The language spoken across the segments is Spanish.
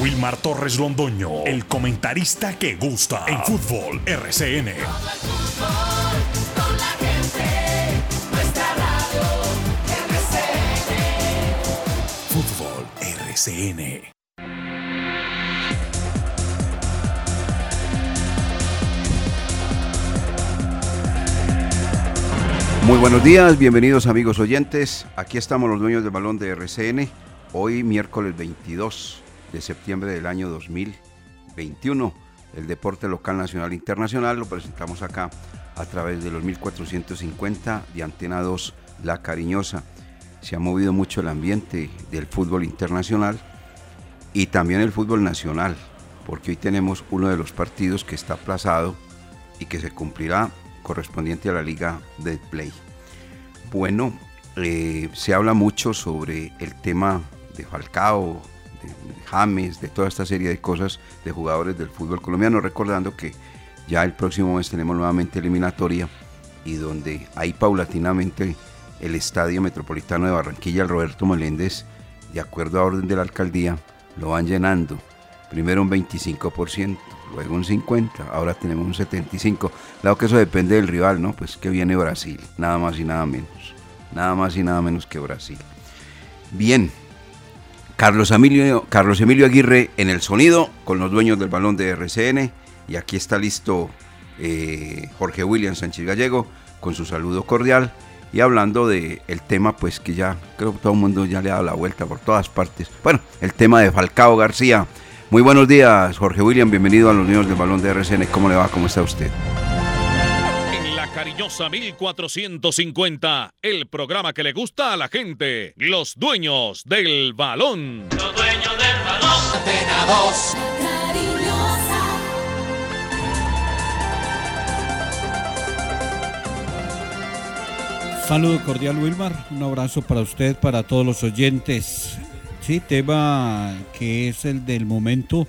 Wilmar Torres Londoño, el comentarista que gusta en fútbol RCN. Fútbol RCN. Muy buenos días, bienvenidos amigos oyentes. Aquí estamos los dueños del balón de RCN. Hoy miércoles 22 de septiembre del año 2021. El deporte local, nacional e internacional lo presentamos acá a través de los 1450 de Antena 2 La Cariñosa. Se ha movido mucho el ambiente del fútbol internacional y también el fútbol nacional, porque hoy tenemos uno de los partidos que está aplazado y que se cumplirá correspondiente a la Liga de Play. Bueno, eh, se habla mucho sobre el tema de Falcao, James, de toda esta serie de cosas de jugadores del fútbol colombiano, recordando que ya el próximo mes tenemos nuevamente eliminatoria y donde ahí paulatinamente el Estadio Metropolitano de Barranquilla, el Roberto Meléndez, de acuerdo a orden de la alcaldía, lo van llenando. Primero un 25%, luego un 50%, ahora tenemos un 75%. Claro que eso depende del rival, ¿no? Pues que viene Brasil, nada más y nada menos. Nada más y nada menos que Brasil. Bien, Carlos Emilio, Carlos Emilio Aguirre en el sonido con los dueños del balón de RCN. Y aquí está listo eh, Jorge William Sánchez Gallego con su saludo cordial y hablando del el tema pues que ya creo que todo el mundo ya le ha dado la vuelta por todas partes. Bueno, el tema de Falcao García. Muy buenos días Jorge William, bienvenido a los niños del balón de RCN. ¿Cómo le va? ¿Cómo está usted? Cariñosa 1450, el programa que le gusta a la gente, los dueños del balón. Los dueños del balón. Antena 2. Saludo cordial Wilmar, un abrazo para usted, para todos los oyentes. Sí, tema que es el del momento,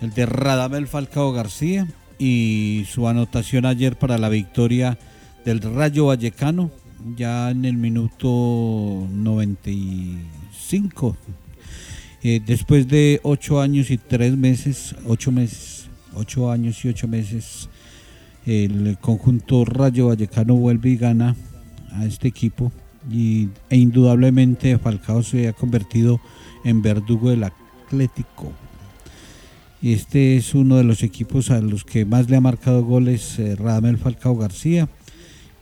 el de Radamel Falcao García y su anotación ayer para la victoria del Rayo Vallecano, ya en el minuto 95. Eh, después de ocho años y tres meses, ocho meses, ocho años y ocho meses, el conjunto Rayo Vallecano vuelve y gana a este equipo y, e indudablemente Falcao se ha convertido en verdugo del Atlético. Este es uno de los equipos a los que más le ha marcado goles eh, Radamel Falcao García.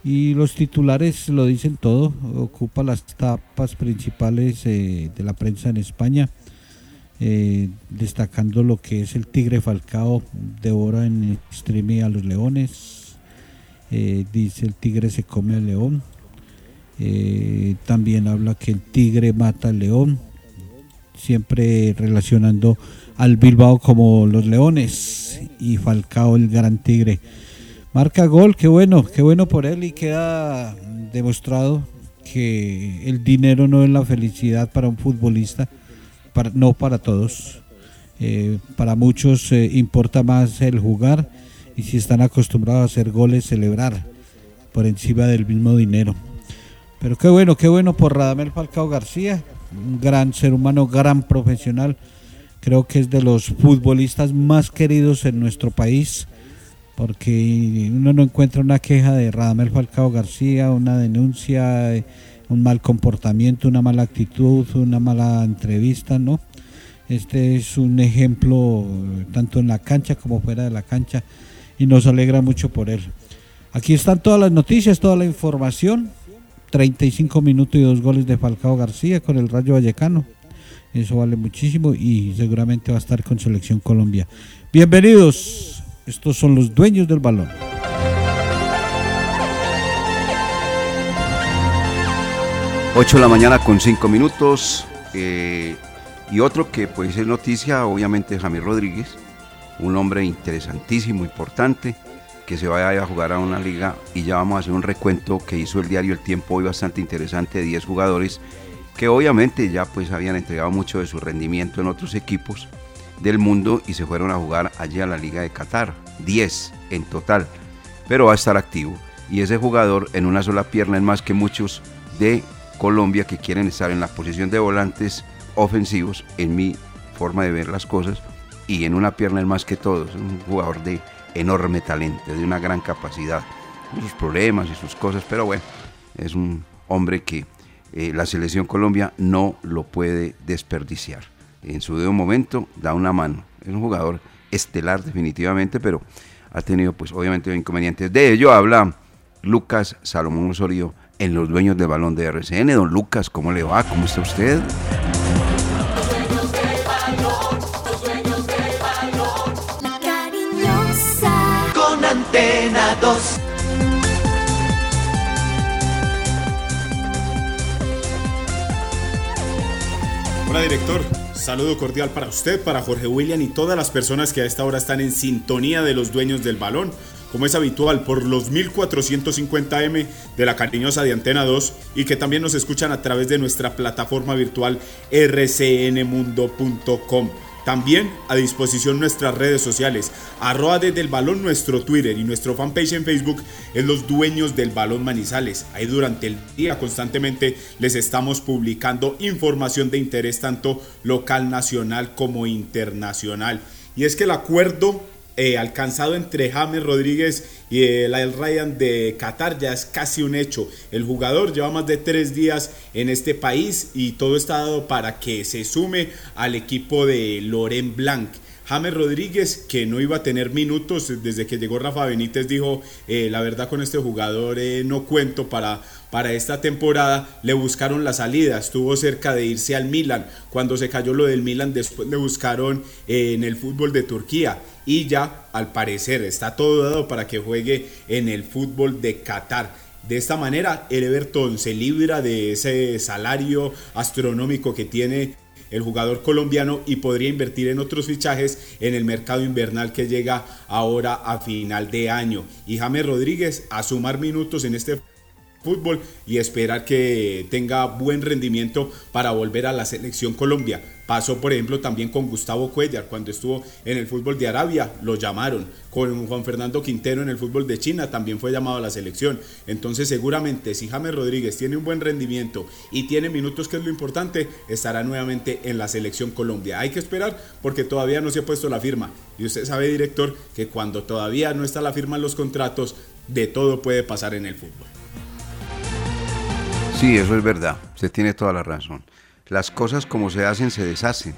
Y los titulares lo dicen todo, ocupa las tapas principales eh, de la prensa en España, eh, destacando lo que es el Tigre Falcao devora en streaming a los leones, eh, dice el Tigre se come al león, también habla que el tigre mata al león, siempre relacionando al Bilbao como los leones y Falcao el gran tigre. Marca gol, qué bueno, qué bueno por él y queda demostrado que el dinero no es la felicidad para un futbolista, para, no para todos. Eh, para muchos eh, importa más el jugar y si están acostumbrados a hacer goles, celebrar por encima del mismo dinero. Pero qué bueno, qué bueno por Radamel Falcao García, un gran ser humano, gran profesional. Creo que es de los futbolistas más queridos en nuestro país, porque uno no encuentra una queja de Radamel Falcao García, una denuncia, eh, un mal comportamiento, una mala actitud, una mala entrevista, ¿no? Este es un ejemplo eh, tanto en la cancha como fuera de la cancha y nos alegra mucho por él. Aquí están todas las noticias, toda la información 35 minutos y dos goles de Falcao García con el Rayo Vallecano. Eso vale muchísimo y seguramente va a estar con Selección Colombia. Bienvenidos, estos son los dueños del balón. 8 de la mañana con 5 minutos. Eh, y otro que pues es noticia, obviamente, Jamie Rodríguez, un hombre interesantísimo, importante, que se vaya a jugar a una liga y ya vamos a hacer un recuento que hizo el diario El Tiempo hoy bastante interesante de 10 jugadores que obviamente ya pues habían entregado mucho de su rendimiento en otros equipos del mundo y se fueron a jugar allí a la Liga de Qatar, 10 en total, pero va a estar activo. Y ese jugador en una sola pierna es más que muchos de Colombia que quieren estar en la posición de volantes ofensivos, en mi forma de ver las cosas, y en una pierna es más que todos, un jugador de enorme talento, de una gran capacidad, sus problemas y sus cosas, pero bueno, es un hombre que eh, la selección Colombia no lo puede desperdiciar. En su debido momento da una mano, es un jugador estelar definitivamente, pero ha tenido pues obviamente inconvenientes. De ello habla Lucas Salomón Osorio en los dueños del balón de RCN. Don Lucas, ¿cómo le va? ¿Cómo está usted? Con antena 2. Hola director, saludo cordial para usted, para Jorge William y todas las personas que a esta hora están en sintonía de los dueños del balón como es habitual, por los 1450M de la cariñosa de Antena 2 y que también nos escuchan a través de nuestra plataforma virtual rcnmundo.com. También a disposición nuestras redes sociales, arroba desde el balón nuestro Twitter y nuestro fanpage en Facebook es los dueños del balón Manizales. Ahí durante el día constantemente les estamos publicando información de interés tanto local, nacional como internacional. Y es que el acuerdo eh, alcanzado entre James Rodríguez y el Ryan de Qatar ya es casi un hecho. El jugador lleva más de tres días en este país y todo está dado para que se sume al equipo de Loren Blanc. James Rodríguez, que no iba a tener minutos desde que llegó Rafa Benítez, dijo, eh, la verdad con este jugador eh, no cuento para, para esta temporada. Le buscaron la salida, estuvo cerca de irse al Milan. Cuando se cayó lo del Milan, después le buscaron eh, en el fútbol de Turquía. Y ya, al parecer, está todo dado para que juegue en el fútbol de Qatar. De esta manera, el Everton se libra de ese salario astronómico que tiene el jugador colombiano y podría invertir en otros fichajes en el mercado invernal que llega ahora a final de año. Y James Rodríguez a sumar minutos en este fútbol y esperar que tenga buen rendimiento para volver a la selección Colombia. Pasó, por ejemplo, también con Gustavo Cuellar cuando estuvo en el fútbol de Arabia, lo llamaron. Con Juan Fernando Quintero en el fútbol de China también fue llamado a la selección. Entonces, seguramente, si James Rodríguez tiene un buen rendimiento y tiene minutos, que es lo importante, estará nuevamente en la selección Colombia. Hay que esperar porque todavía no se ha puesto la firma. Y usted sabe, director, que cuando todavía no está la firma en los contratos, de todo puede pasar en el fútbol. Sí, eso es verdad. Usted tiene toda la razón. Las cosas como se hacen, se deshacen.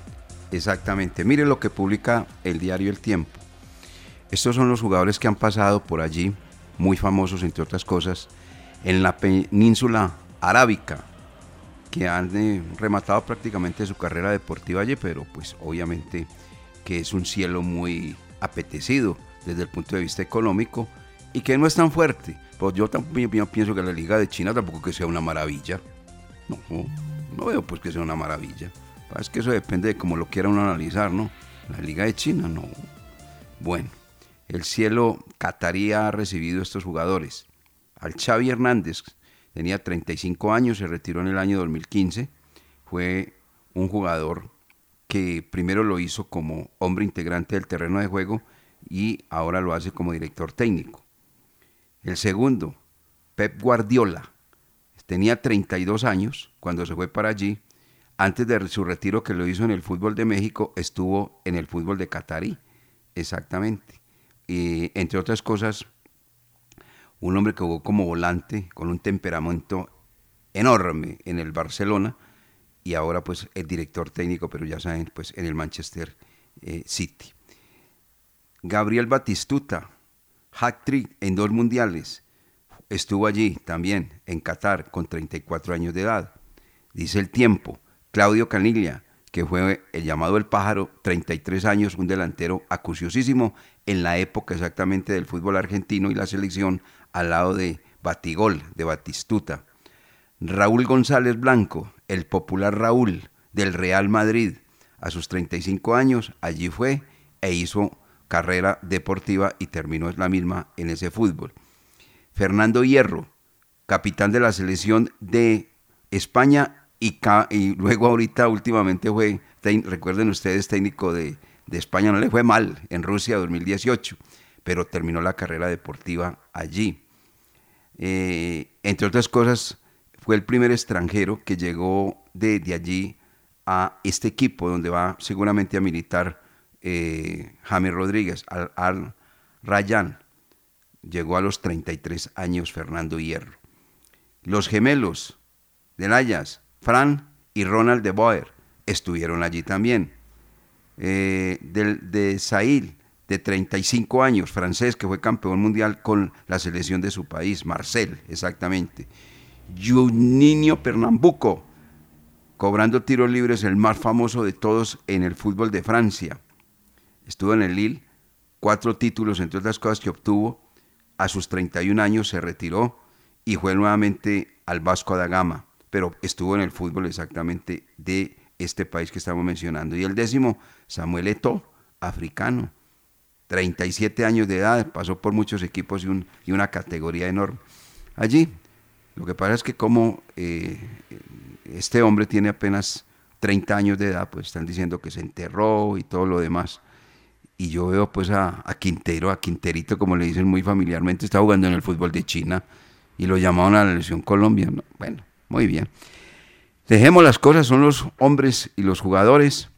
Exactamente. Mire lo que publica el diario El Tiempo. Estos son los jugadores que han pasado por allí, muy famosos entre otras cosas, en la península arábica, que han eh, rematado prácticamente su carrera deportiva allí, pero pues obviamente que es un cielo muy apetecido desde el punto de vista económico y que no es tan fuerte. Pues yo también pienso que la Liga de China tampoco que sea una maravilla. No, no veo pues que sea una maravilla. Es que eso depende de cómo lo quiera uno analizar, ¿no? La Liga de China, no. Bueno, el cielo catarí ha recibido estos jugadores. Al Xavi Hernández, tenía 35 años, se retiró en el año 2015. Fue un jugador que primero lo hizo como hombre integrante del terreno de juego y ahora lo hace como director técnico. El segundo, Pep Guardiola, tenía 32 años cuando se fue para allí. Antes de su retiro que lo hizo en el fútbol de México, estuvo en el fútbol de Qatarí, exactamente. Y entre otras cosas, un hombre que jugó como volante, con un temperamento enorme en el Barcelona, y ahora pues es director técnico, pero ya saben, pues en el Manchester eh, City. Gabriel Batistuta, hat trick en dos mundiales. estuvo allí también, en Qatar, con 34 años de edad. Dice el tiempo, Claudio Canilla, que fue el llamado El Pájaro, 33 años, un delantero acuciosísimo en la época exactamente del fútbol argentino y la selección al lado de Batigol, de Batistuta. Raúl González Blanco, el popular Raúl del Real Madrid, a sus 35 años, allí fue e hizo carrera deportiva y terminó la misma en ese fútbol. Fernando Hierro, capitán de la selección de España y, luego ahorita últimamente fue, recuerden ustedes, técnico de, España, no le fue mal en Rusia 2018, pero terminó la carrera deportiva allí. Eh, entre otras cosas, fue el primer extranjero que llegó de, allí a este equipo donde va seguramente a militar eh, Rodríguez, al, al Rayán. Llegó a los 33 años Fernando Hierro. Los gemelos del Ayas, Fran y Ronald de Boer, estuvieron allí también. Eh, del, de Sail, de 35 años, francés, que fue campeón mundial con la selección de su país, Marcel, exactamente. Juninho Pernambuco, cobrando tiros libres, el más famoso de todos en el fútbol de Francia. Estuvo en el Lille, cuatro títulos, entre otras cosas que obtuvo. A sus 31 años se retiró y fue nuevamente al Vasco da Gama, pero estuvo en el fútbol exactamente de este país que estamos mencionando. Y el décimo, Samuel Eto'o, africano, 37 años de edad, pasó por muchos equipos y, y una categoría enorme. Allí lo que pasa es que como eh, este hombre tiene apenas 30 años de edad, pues están diciendo que se enterró y todo lo demás. Y yo veo pues a, Quintero, a Quinterito, como le dicen muy familiarmente, está jugando en el fútbol de China y lo llamaron a la elección Colombia. Bueno, muy bien. Dejemos las cosas, son los hombres y los jugadores.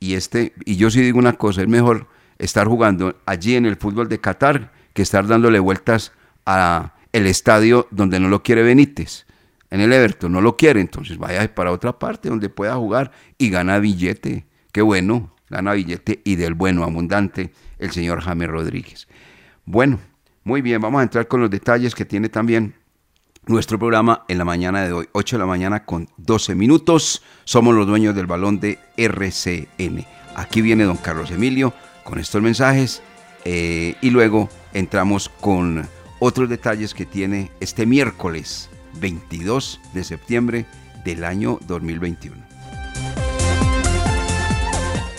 Y, este, y yo sí digo una cosa, es mejor estar jugando allí en el fútbol de Qatar que estar dándole vueltas a el estadio donde no lo quiere Benítez. En el Everton no lo quiere, entonces vaya para otra parte donde pueda jugar y gana billete. Qué bueno, gana billete y del bueno, abundante, el señor James Rodríguez. Bueno, muy bien, vamos a entrar con los detalles que tiene también nuestro programa en la mañana de hoy, 8 de la mañana con 12 minutos. Somos los dueños del balón de RCN. Aquí viene don Carlos Emilio con estos mensajes eh, y luego entramos con otros detalles que tiene este miércoles 22 de septiembre del año 2021.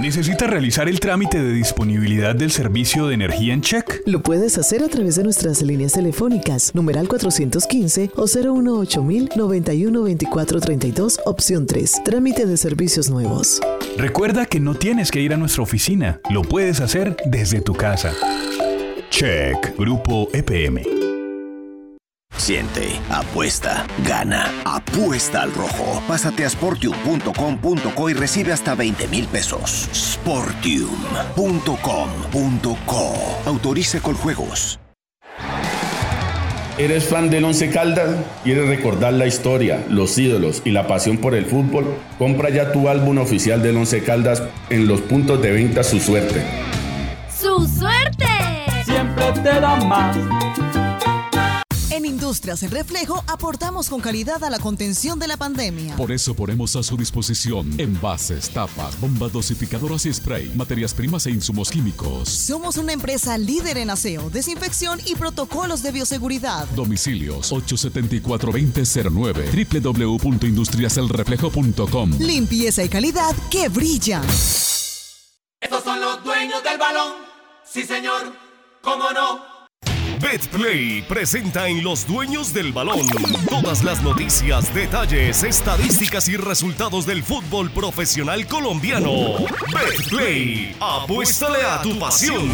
¿Necesita realizar el trámite de disponibilidad del servicio de energía en check? Lo puedes hacer a través de nuestras líneas telefónicas, numeral 415 o 018 91 24 32, opción 3, trámite de servicios nuevos. Recuerda que no tienes que ir a nuestra oficina, lo puedes hacer desde tu casa. Check, Grupo EPM. Siente, apuesta, gana, apuesta al rojo. Pásate a sportium.com.co y recibe hasta 20 mil pesos. Sportium.com.co. Autorice con juegos. ¿Eres fan del Once Caldas? ¿Quieres recordar la historia, los ídolos y la pasión por el fútbol? Compra ya tu álbum oficial del Once Caldas en los puntos de venta Su Suerte. ¡Su suerte! Siempre te da más. En Industrias El Reflejo aportamos con calidad a la contención de la pandemia. Por eso ponemos a su disposición envases, tapas, bombas dosificadoras y spray, materias primas e insumos químicos. Somos una empresa líder en aseo, desinfección y protocolos de bioseguridad. Domicilios 874-2009 www.industriaselreflejo.com Limpieza y calidad que brillan. Estos son los dueños del balón. Sí, señor. ¿Cómo no? BetPlay presenta en Los Dueños del Balón todas las noticias, detalles, estadísticas y resultados del fútbol profesional colombiano. BetPlay, apuéstale a tu pasión.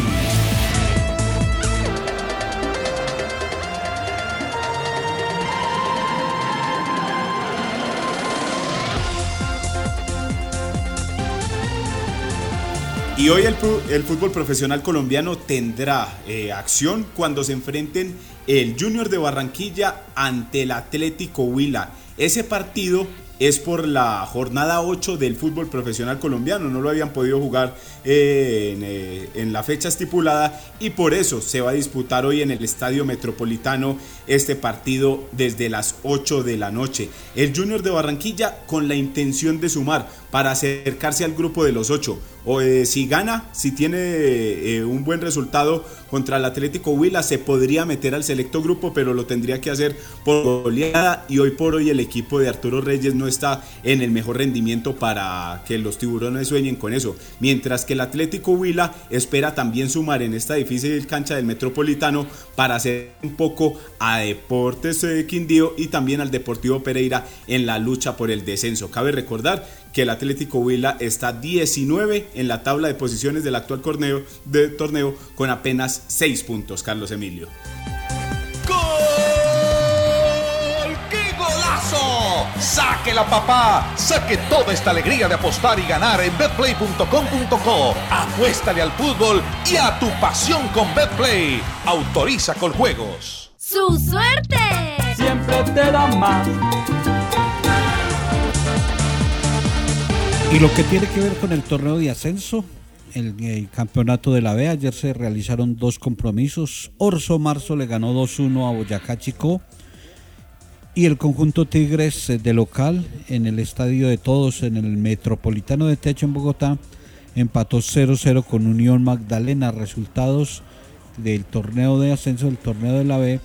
Y hoy el, fútbol profesional colombiano tendrá eh, acción cuando se enfrenten el Junior de Barranquilla ante el Atlético Huila. Ese partido es por la jornada 8 del fútbol profesional colombiano. No lo habían podido jugar eh, eh, en, la fecha estipulada y por eso se va a disputar hoy en el Estadio Metropolitano este partido desde las 8 de la noche. El Junior de Barranquilla con la intención de sumar para acercarse al grupo de los 8 o eh, si gana, si tiene eh, un buen resultado contra el Atlético Huila, se podría meter al selecto grupo, pero lo tendría que hacer por goleada. Y hoy por hoy el equipo de Arturo Reyes no está en el mejor rendimiento para que los tiburones sueñen con eso, mientras que el Atlético Huila espera también sumar en esta difícil cancha del Metropolitano para hacer un poco a Deportes de Quindío y también al Deportivo Pereira en la lucha por el descenso. Cabe recordar que el Atlético Huila está 19 en la tabla de posiciones del actual torneo, de torneo con apenas 6 puntos, Carlos Emilio. ¡Gol! ¡Qué golazo! ¡Saque la papá! ¡Saque toda esta alegría de apostar y ganar en betplay.com.co! Apuéstale al fútbol y a tu pasión con Betplay. Autoriza con juegos. ¡Su suerte! Siempre te da más. Y lo que tiene que ver con el torneo de ascenso, el, campeonato de la B, ayer se realizaron dos compromisos. Orso Marzo le ganó 2-1 a Boyacá Chico. Y el conjunto Tigres eh, de local en el Estadio de Todos, en el Metropolitano de Techo en Bogotá, empató 0-0 con Unión Magdalena. Resultados del torneo de ascenso, del torneo de la B,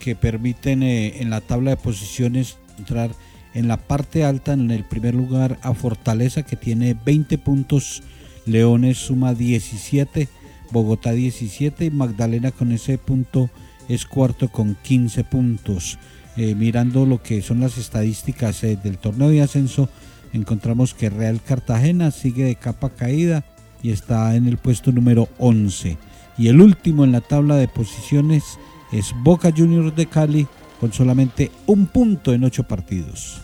que permiten eh, en la tabla de posiciones entrar en la parte alta, en el primer lugar, a Fortaleza, que tiene 20 puntos. Leones suma 17, Bogotá 17 y Magdalena con ese punto es cuarto con 15 puntos. Eh, mirando lo que son las estadísticas eh, del torneo de ascenso, encontramos que Real Cartagena sigue de capa caída y está en el puesto número 11. Y el último en la tabla de posiciones es Boca Juniors de Cali con solamente un punto en ocho partidos.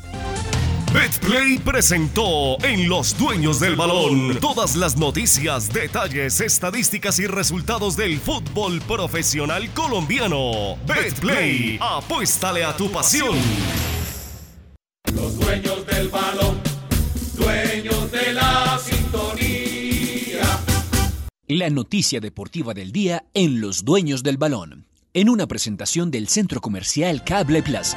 BetPlay presentó en Los Dueños del Balón todas las noticias, detalles, estadísticas y resultados del fútbol profesional colombiano. BetPlay, apuéstale a tu pasión. Los dueños del balón, dueños de la sintonía. La noticia deportiva del día en Los Dueños del Balón, en una presentación del Centro Comercial Cable Plaza.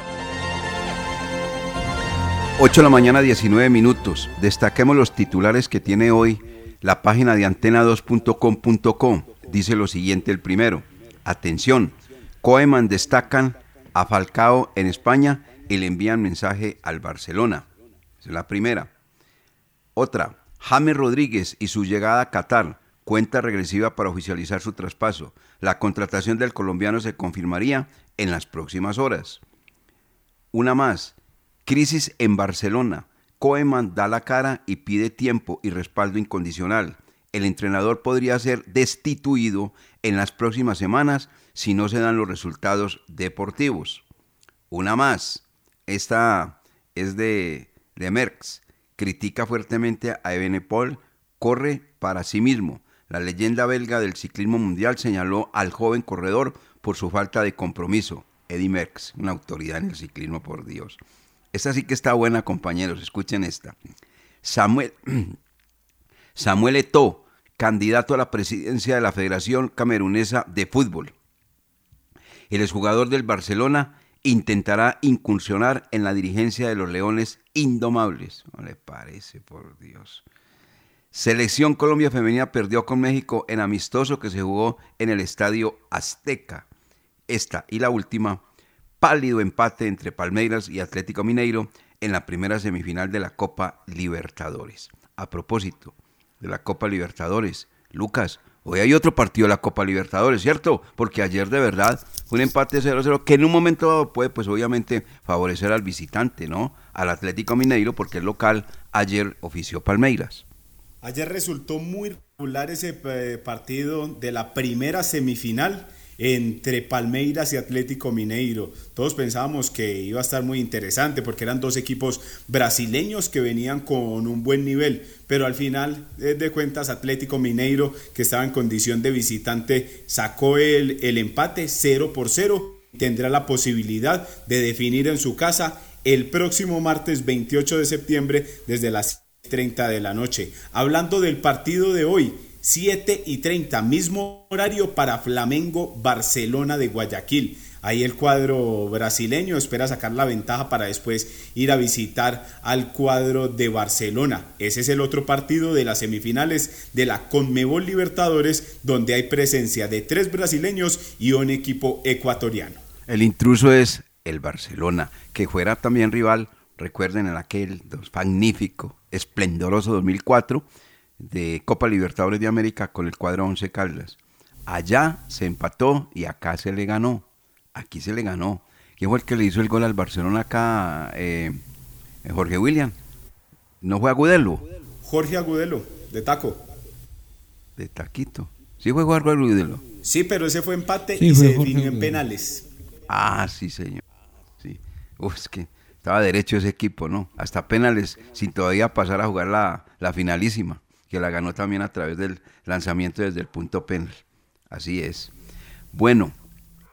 8 de la mañana, 19 minutos. Destaquemos los titulares que tiene hoy la página de antena2.com.com. Dice lo siguiente el primero. Atención, Koeman destacan a Falcao en España y le envían mensaje al Barcelona. Es la primera. Otra, James Rodríguez y su llegada a Qatar, cuenta regresiva para oficializar su traspaso. La contratación del colombiano se confirmaría en las próximas horas. Una más, crisis en Barcelona. Koeman da la cara y pide tiempo y respaldo incondicional. El entrenador podría ser destituido en las próximas semanas si no se dan los resultados deportivos. Una más, esta es de, de Merckx. Critica fuertemente a Ebenepol, corre para sí mismo. La leyenda belga del ciclismo mundial señaló al joven corredor por su falta de compromiso. Eddie Merckx, una autoridad en el ciclismo, por Dios. Esta sí que está buena, compañeros. Escuchen esta. Samuel, Samuel Eto'o, candidato a la presidencia de la Federación Camerunesa de Fútbol. El exjugador del Barcelona intentará incursionar en la dirigencia de los Leones Indomables. No le parece, por Dios. Selección Colombia Femenina perdió con México en amistoso que se jugó en el Estadio Azteca. Esta y la última, pálido empate entre Palmeiras y Atlético Mineiro en la primera semifinal de la Copa Libertadores. A propósito de la Copa Libertadores, Lucas, hoy hay otro partido de la Copa Libertadores, ¿cierto? Porque ayer de verdad un empate 0-0 que en un momento dado puede pues obviamente favorecer al visitante, ¿no? Al Atlético Mineiro porque el local ayer ofició Palmeiras. Ayer resultó muy regular ese eh, partido de la primera semifinal entre Palmeiras y Atlético Mineiro. Todos pensábamos que iba a estar muy interesante porque eran dos equipos brasileños que venían con un buen nivel, pero al final de cuentas Atlético Mineiro, que estaba en condición de visitante, sacó el, el empate 0 por 0. Tendrá la posibilidad de definir en su casa el próximo martes 28 de septiembre desde las 30 de la noche. Hablando del partido de hoy, 7 y 30, mismo horario para Flamengo Barcelona de Guayaquil. Ahí el cuadro brasileño espera sacar la ventaja para después ir a visitar al cuadro de Barcelona. Ese es el otro partido de las semifinales de la Conmebol Libertadores, donde hay presencia de tres brasileños y un equipo ecuatoriano. El intruso es el Barcelona, que fuera también rival, recuerden en aquel magnífico, esplendoroso 2004 de Copa Libertadores de América con el cuadro Once Caldas. Allá se empató y acá se le ganó. Aquí se le ganó. ¿Quién fue el que le hizo el gol al Barcelona acá? Eh, Jorge William. ¿No fue Agudelo? Jorge Agudelo, de Taco. De Taquito. Sí fue Jorge Agudelo. Sí, pero ese fue empate y se definió en penales. Ah, sí, señor. Sí. Uf, es que estaba derecho ese equipo, ¿no? Hasta penales, sin todavía pasar a jugar la, finalísima que la ganó también a través del lanzamiento desde el punto penal. Así es. Bueno,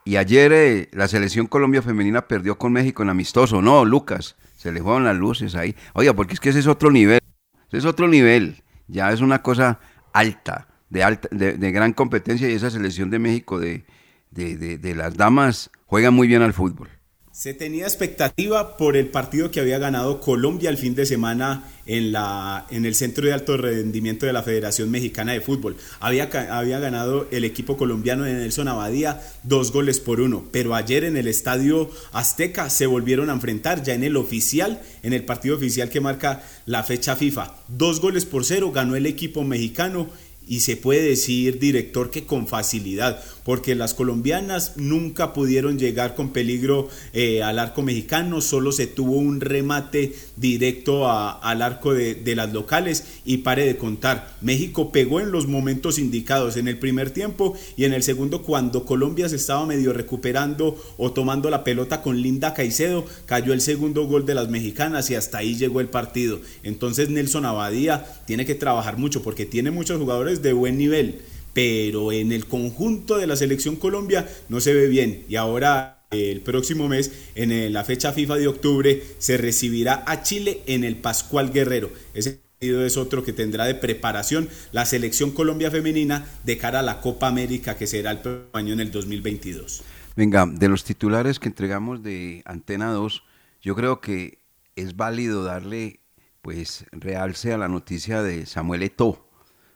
y ayer eh, la selección Colombia femenina perdió con México en amistoso, ¿no, Lucas? Se le fueron las luces ahí. Oiga, porque es que ese es otro nivel. Ese es otro nivel. Ya es una cosa alta, de, alta, de, gran competencia y esa selección de México de, de las damas juega muy bien al fútbol. Se tenía expectativa por el partido que había ganado Colombia el fin de semana en, la, en el Centro de Alto Rendimiento de la Federación Mexicana de Fútbol. Había, había ganado el equipo colombiano de Nelson Abadía dos goles por uno, pero ayer en el Estadio Azteca se volvieron a enfrentar ya en el oficial, en el partido oficial que marca la fecha FIFA. Dos goles por cero ganó el equipo mexicano y se puede decir, director, que con facilidad, porque las colombianas nunca pudieron llegar con peligro eh, al arco mexicano, solo se tuvo un remate directo al arco de, de, las locales y pare de contar. México pegó en los momentos indicados, en el primer tiempo y en el segundo cuando Colombia se estaba medio recuperando o tomando la pelota con Linda Caicedo, cayó el segundo gol de las mexicanas y hasta ahí llegó el partido. Entonces Nelson Abadía tiene que trabajar mucho porque tiene muchos jugadores de buen nivel pero en el conjunto de la selección Colombia no se ve bien. Y ahora el próximo mes, en la fecha FIFA de octubre, se recibirá a Chile en el Pascual Guerrero. Ese partido es otro que tendrá de preparación la selección Colombia femenina de cara a la Copa América que será el próximo año en el 2022. Venga, de los titulares que entregamos de Antena 2, yo creo que es válido darle pues realce a la noticia de Samuel Eto'o,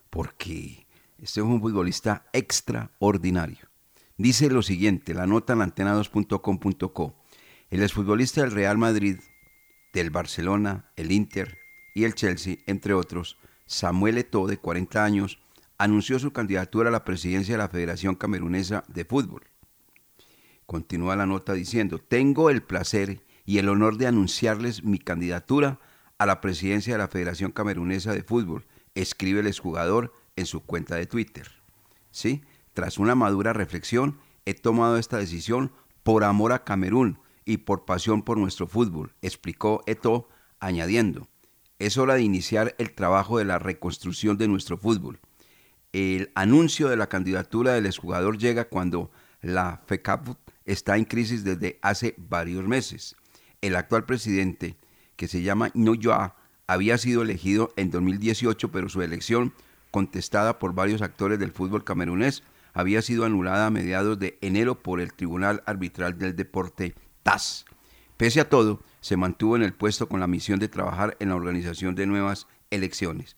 porque este es un futbolista extraordinario. Dice lo siguiente, la nota en antena2.com.co. El exfutbolista del Real Madrid, del Barcelona, el Inter y el Chelsea, entre otros, Samuel Eto'o, de 40 años, anunció su candidatura a la presidencia de la Federación Camerunesa de Fútbol. Continúa la nota diciendo, tengo el placer y el honor de anunciarles mi candidatura a la presidencia de la Federación Camerunesa de Fútbol, escribe el exjugador en su cuenta de Twitter. ¿Sí? Tras una madura reflexión, he tomado esta decisión por amor a Camerún y por pasión por nuestro fútbol, explicó Eto, añadiendo, es hora de iniciar el trabajo de la reconstrucción de nuestro fútbol. El anuncio de la candidatura del exjugador llega cuando la FECAP está en crisis desde hace varios meses. El actual presidente, que se llama Noyoa, había sido elegido en 2018, pero su elección, contestada por varios actores del fútbol camerunés, había sido anulada a mediados de enero por el Tribunal Arbitral del Deporte TAS. Pese a todo, se mantuvo en el puesto con la misión de trabajar en la organización de nuevas elecciones.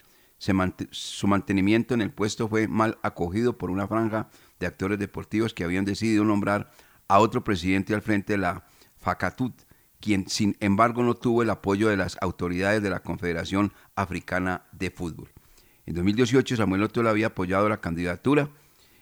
su mantenimiento en el puesto fue mal acogido por una franja de actores deportivos que habían decidido nombrar a otro presidente al frente de la FACATUT, quien sin embargo no tuvo el apoyo de las autoridades de la Confederación Africana de Fútbol. En 2018 Samuel Otto había apoyado la candidatura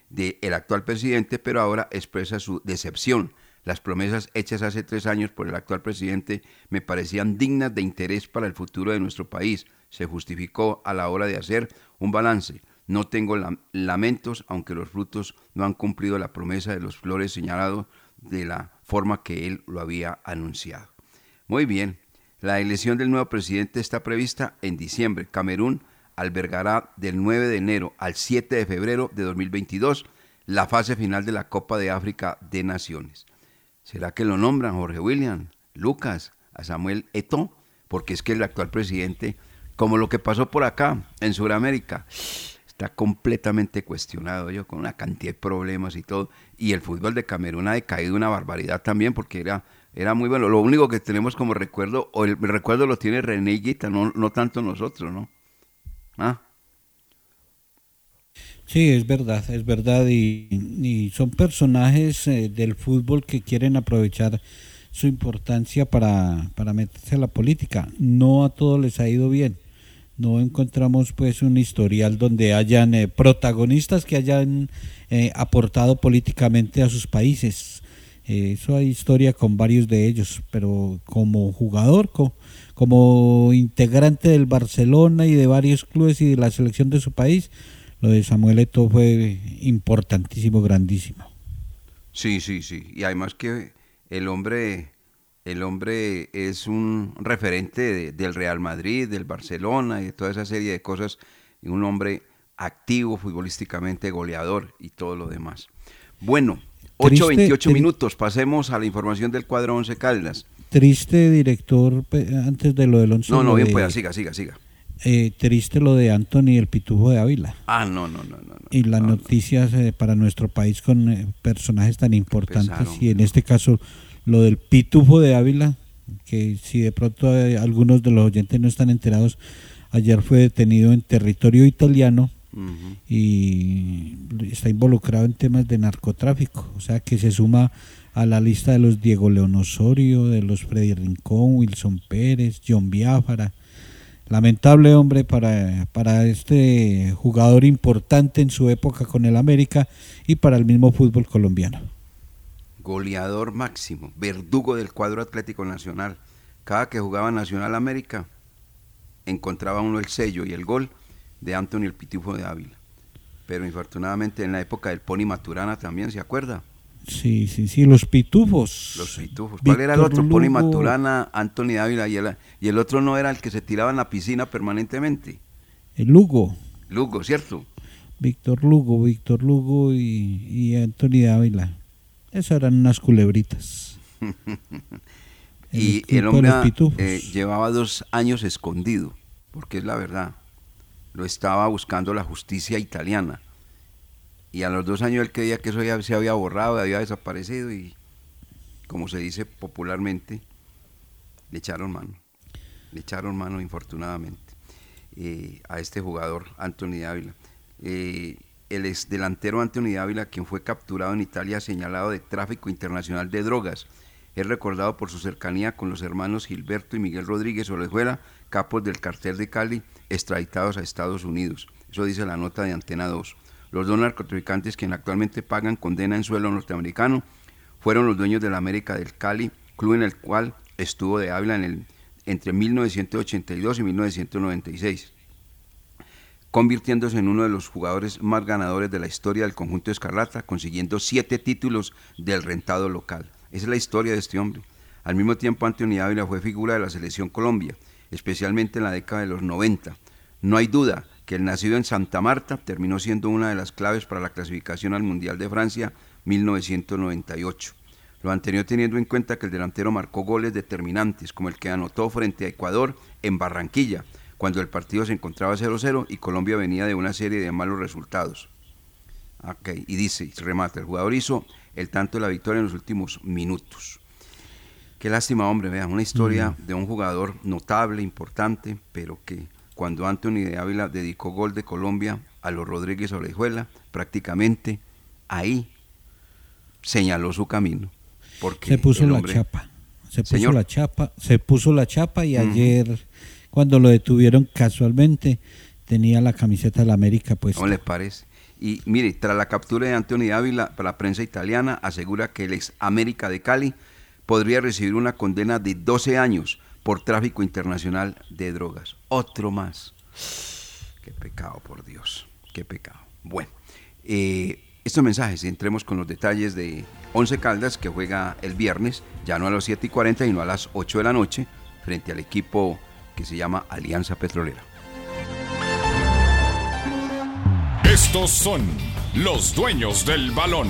del actual presidente, pero ahora expresa su decepción las promesas hechas hace tres años por el actual presidente me parecían dignas de interés para el futuro de nuestro país. Se justificó a la hora de hacer un balance. No tengo lamentos, aunque los frutos no han cumplido la promesa de los flores señalados de la forma que él lo había anunciado. Muy bien, la elección del nuevo presidente está prevista en diciembre. Camerún albergará del 9 de enero al 7 de febrero de 2022 la fase final de la Copa de África de Naciones. ¿Será que lo nombran Jorge William, Lucas, a Samuel Eto? Porque es que el actual presidente, como lo que pasó por acá, en Sudamérica, está completamente cuestionado, yo, con una cantidad de problemas y todo. Y el fútbol de Camerún ha decaído una barbaridad también, porque era, era muy bueno. Lo único que tenemos como recuerdo, o el, recuerdo lo tiene René Guita, no, no tanto nosotros, ¿no? Sí, es verdad, es verdad. Y, son personajes eh, del fútbol que quieren aprovechar su importancia para, para meterse a la política. No a todos les ha ido bien. No encontramos pues un historial donde hayan eh, protagonistas que hayan eh, aportado políticamente a sus países. eso hay historia con varios de ellos, pero como jugador, como integrante del Barcelona y de varios clubes y de la selección de su país, lo de Samuel Eto'o fue importantísimo, grandísimo. Sí, sí, sí. Y además que el hombre, el hombre es un referente del Real Madrid, del Barcelona y de toda esa serie de cosas. Y un hombre activo futbolísticamente, goleador y todo lo demás. Bueno, 8.28 minutos. Pasemos a la información del cuadro 11 Caldas. Triste director, antes de lo del 11. No, no, bien, pues siga, siga, siga. Eh, triste lo de Anthony el Pitufo de Ávila. Ah, no, no, no. no, y las noticias eh, para nuestro país con eh, personajes tan importantes y en este caso lo del Pitufo de Ávila, que si de pronto algunos de los oyentes no están enterados, ayer fue detenido en territorio italiano y está involucrado en temas de narcotráfico, o sea que se suma a la lista de los Diego León Osorio, de los Freddy Rincón, Wilson Pérez, John Biafara, Lamentable hombre para, para este jugador importante en su época con el América y para el mismo fútbol colombiano. Goleador máximo, verdugo del cuadro Atlético Nacional. Cada que jugaba Nacional América, encontraba uno el sello y el gol de Antonio el Pitufo de Ávila. Pero infortunadamente en la época del Pony Maturana también, ¿se acuerda? Sí, sí, sí, los pitufos. Los pitufos. ¿Cuál era el otro? Pony Maturana, Anthony Dávila y el, y el otro no era el que se tiraba en la piscina permanentemente. El Lugo. Lugo, ¿cierto? Víctor Lugo, Víctor Lugo y, y Anthony Dávila. Esas eran unas culebritas. y el hombre eh, llevaba dos años escondido, porque es la verdad. Lo estaba buscando la justicia italiana y a los dos años él creía que eso ya se había borrado, había desaparecido y, como se dice popularmente, le echaron mano. Le echaron mano, infortunadamente, eh, a este jugador, Anthony Dávila. Eh, el ex delantero Anthony Dávila, quien fue capturado en Italia señalado de tráfico internacional de drogas, es recordado por su cercanía con los hermanos Gilberto y Miguel Rodríguez Olejuela, capos del cartel de Cali, extraditados a Estados Unidos. Eso dice la nota de Antena 2. Los dos narcotraficantes quienes actualmente pagan condena en suelo norteamericano fueron los dueños de la América del Cali, club en el cual estuvo de Ávila entre 1982 y 1996 convirtiéndose en uno de los jugadores más ganadores de la historia del conjunto Escarlata, consiguiendo siete títulos del rentado local. Esa es la historia de este hombre. Al mismo tiempo, Anthony Ávila fue figura de la selección Colombia, especialmente en la década de los 90. No hay duda que el nacido en Santa Marta terminó siendo una de las claves para la clasificación al Mundial de Francia 1998. Lo anterior teniendo en cuenta que el delantero marcó goles determinantes, como el que anotó frente a Ecuador en Barranquilla, cuando el partido se encontraba 0-0 y Colombia venía de una serie de malos resultados. Okay, y dice, y remata, el jugador hizo el tanto de la victoria en los últimos minutos. Qué lástima, hombre, vean, una historia de un jugador notable, importante, pero que cuando Anthony de Ávila dedicó gol de Colombia a los Rodríguez Orejuela, prácticamente ahí señaló su camino. Porque se puso la chapa. Se puso la chapa, se puso la chapa y ayer cuando lo detuvieron casualmente, tenía la camiseta de la América puesta. ¿Cómo les parece? Y mire, tras la captura de Antonio Ávila, la prensa italiana asegura que el ex América de Cali podría recibir una condena de 12 años por tráfico internacional de drogas. Otro más. Qué pecado, por Dios. Qué pecado. Bueno, eh, estos mensajes, entremos con los detalles de Once Caldas, que juega el viernes, ya no a las 7 y 40, sino a las 8 de la noche, frente al equipo que se llama Alianza Petrolera. Estos son los dueños del balón.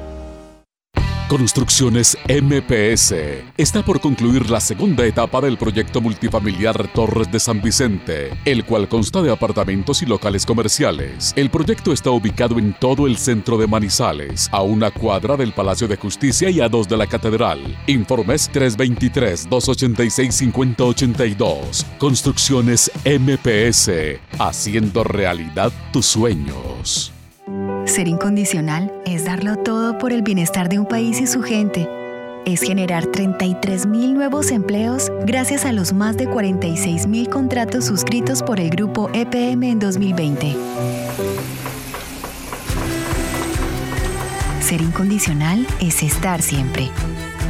Construcciones MPS. Está por concluir la segunda etapa del proyecto multifamiliar Torres de San Vicente, el cual consta de apartamentos y locales comerciales. El proyecto está ubicado en todo el centro de Manizales, a una cuadra del Palacio de Justicia y a dos de la Catedral. Informes 323-286-5082. Construcciones MPS. Haciendo realidad tus sueños. Ser incondicional es darlo todo por el bienestar de un país y su gente. Es generar 33 mil nuevos empleos gracias a los más de 46 mil contratos suscritos por el grupo EPM en 2020. Ser incondicional es estar siempre.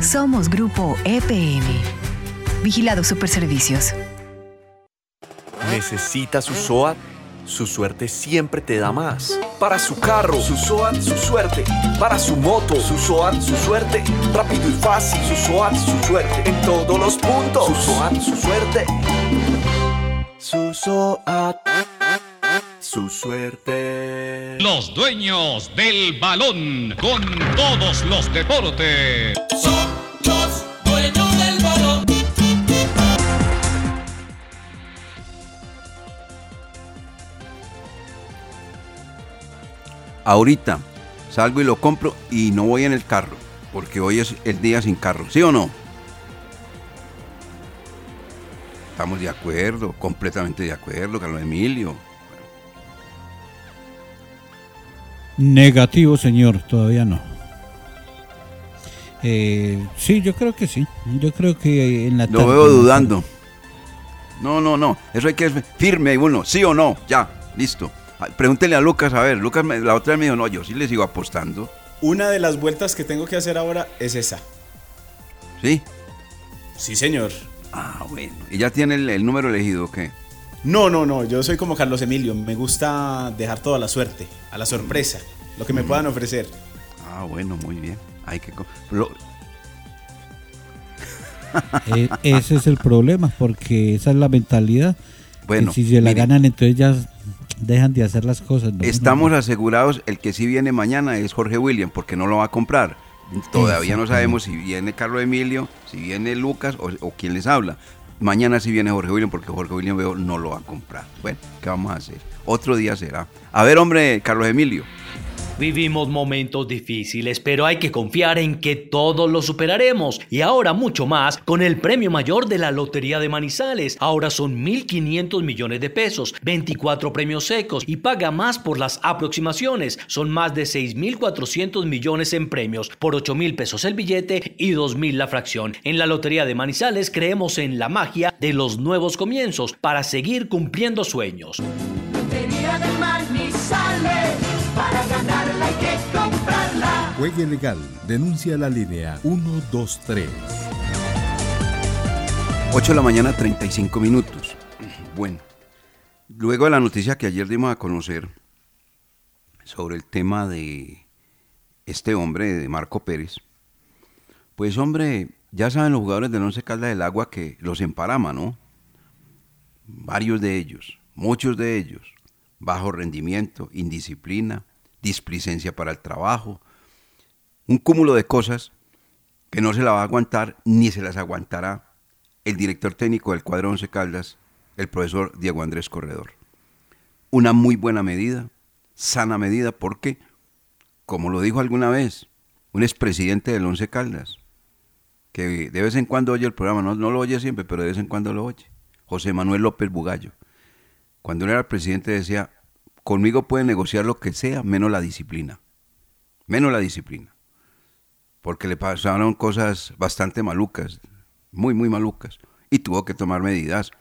Somos Grupo EPM. Vigilado Superservicios. ¿Necesita su SOAT? Su suerte siempre te da más. Para su carro, su SOAT, su suerte. Para su moto, su SOAT, su suerte. Rápido y fácil, su SOAT, su suerte. En todos los puntos, su SOAT, su suerte. Su SOAT, su suerte. Los dueños del balón con todos los deportes. Ahorita salgo y lo compro y no voy en el carro, porque hoy es el día sin carro, ¿sí o no? Estamos de acuerdo, completamente de acuerdo, Carlos Emilio. Negativo, señor, todavía no. Eh, sí, yo creo que sí. Yo creo que en la Lo veo dudando. No, no, no. Eso hay que ser firme y uno, sí o no, ya, listo. Pregúntele a Lucas, a ver, Lucas me- la otra vez me dijo, no, yo sí le sigo apostando. Una de las vueltas que tengo que hacer ahora es esa. ¿Sí? Sí, señor. Ah, bueno. ¿Y ya tiene el, el número elegido o qué? No, no, no. Yo soy como Carlos Emilio. Me gusta dejar todo a la suerte, a la sorpresa, lo que me puedan ofrecer. Ah, bueno, muy bien. Hay que... lo- Eh, ese es el problema, porque esa es la mentalidad. que Bueno, si se la mire. ganan, entonces ya dejan de hacer las cosas. ¿no? Estamos asegurados, el que sí viene mañana es Jorge William, porque no lo va a comprar. Todavía no sabemos si viene Carlos Emilio, si viene Lucas o, o quién les habla. Mañana si viene Jorge William porque Jorge William veo no lo va a comprar. Bueno, ¿qué vamos a hacer? Otro día será. A ver, hombre, Carlos Emilio. Vivimos momentos difíciles, pero hay que confiar en que todos lo superaremos. Y ahora mucho más con el premio mayor de la Lotería de Manizales. Ahora son 1.500 millones de pesos, 24 premios secos y paga más por las aproximaciones. Son más de 6.400 millones en premios, por 8.000 pesos el billete y 2.000 la fracción. En la Lotería de Manizales creemos en la magia de los nuevos comienzos para seguir cumpliendo sueños. Lotería de Manizales, Juegue legal. Denuncia la línea 123. 8 de la mañana, 35 minutos. Bueno, luego de la noticia que ayer dimos a conocer sobre el tema de este hombre, de Marco Pérez, pues hombre, ya saben los jugadores del Once Caldas del Agua que los emparama, ¿no? Varios de ellos, muchos de ellos, bajo rendimiento, indisciplina, displicencia para el trabajo, un cúmulo de cosas que no se la va a aguantar ni se las aguantará el director técnico del cuadro Once Caldas, el profesor Diego Andrés Corredor. Una muy buena medida, sana medida, porque, como lo dijo alguna vez, un expresidente del Once Caldas, que de vez en cuando oye el programa, no, no lo oye siempre, pero de vez en cuando lo oye, José Manuel López Bugallo. Cuando él era presidente decía, conmigo puede negociar lo que sea, menos la disciplina. Menos la disciplina. Porque le pasaron cosas bastante malucas, muy, muy malucas. Y tuvo que tomar medidas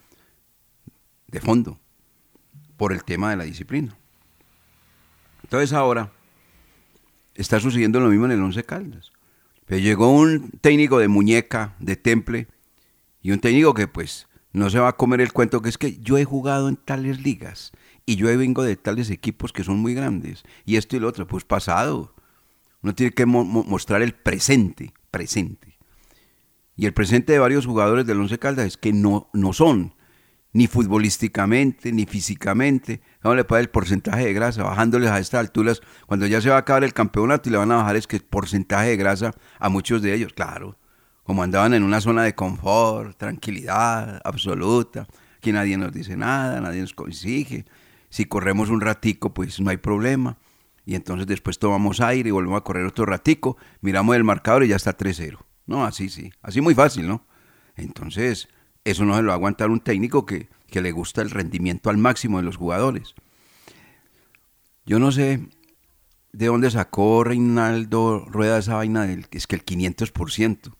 de fondo por el tema de la disciplina. Entonces ahora está sucediendo lo mismo en el Once Caldas. Pero llegó un técnico de muñeca, de temple, y un técnico que pues no se va a comer el cuento que es que yo he jugado en tales ligas y yo vengo de tales equipos que son muy grandes y esto y lo otro, pues pasado. Uno tiene que mo mostrar el presente, presente. Y el presente de varios jugadores del Once Caldas es que no, no son, ni futbolísticamente, ni físicamente. Vamos a pagar el porcentaje de grasa, bajándoles a estas alturas, cuando ya se va a acabar el campeonato y le van a bajar es que el porcentaje de grasa a muchos de ellos, claro, como andaban en una zona de confort, tranquilidad absoluta, aquí nadie nos dice nada, nadie nos exige, si corremos un ratico, pues no hay problema, y entonces después tomamos aire y volvemos a correr otro ratico, miramos el marcador y ya está 3-0. No, así sí, así muy fácil, ¿no? Entonces, eso no se lo va a aguantar un técnico que, que le gusta el rendimiento al máximo de los jugadores. Yo no sé de dónde sacó Reinaldo Rueda esa vaina del es que el 500%.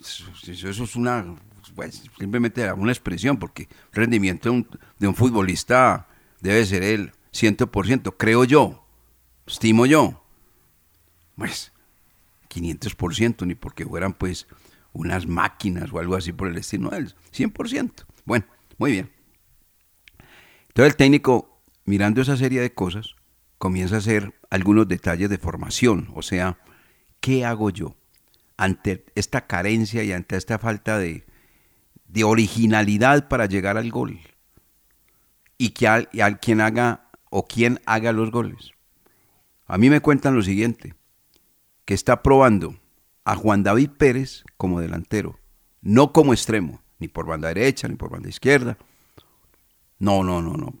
Eso, eso es una, pues, simplemente una expresión, porque el rendimiento de un, de un futbolista debe ser el 100%, creo yo, estimo yo. Pues 500%, ni porque fueran pues unas máquinas o algo así por el estilo, no, el 100%. Bueno, muy bien. Entonces el técnico, mirando esa serie de cosas, comienza a hacer algunos detalles de formación, o sea, ¿qué hago yo ante esta carencia y ante esta falta de, de originalidad para llegar al gol? Y que al, al quien haga o quien haga los goles. A mí me cuentan lo siguiente, que está probando a Juan David Pérez como delantero, no como extremo, ni por banda derecha, ni por banda izquierda. No, no, no, no.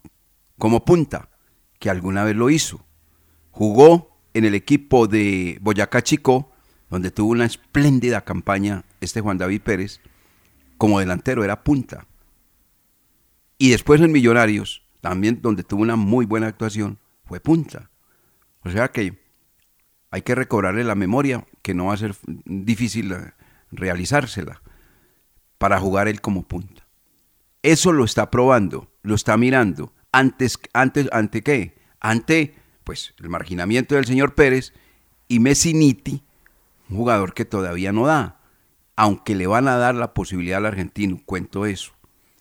Como punta, que alguna vez lo hizo. Jugó en el equipo de Boyacá Chico, donde tuvo una espléndida campaña este Juan David Pérez, como delantero, era punta. Y después en Millonarios, también donde tuvo una muy buena actuación, fue punta. O sea que hay que recobrarle la memoria, que no va a ser difícil realizársela, para jugar él como punta. Eso lo está probando, lo está mirando. Antes, antes, ¿Ante qué? Ante pues, el marginamiento del señor Pérez y Messiniti, un jugador que todavía no da, aunque le van a dar la posibilidad al argentino, cuento eso.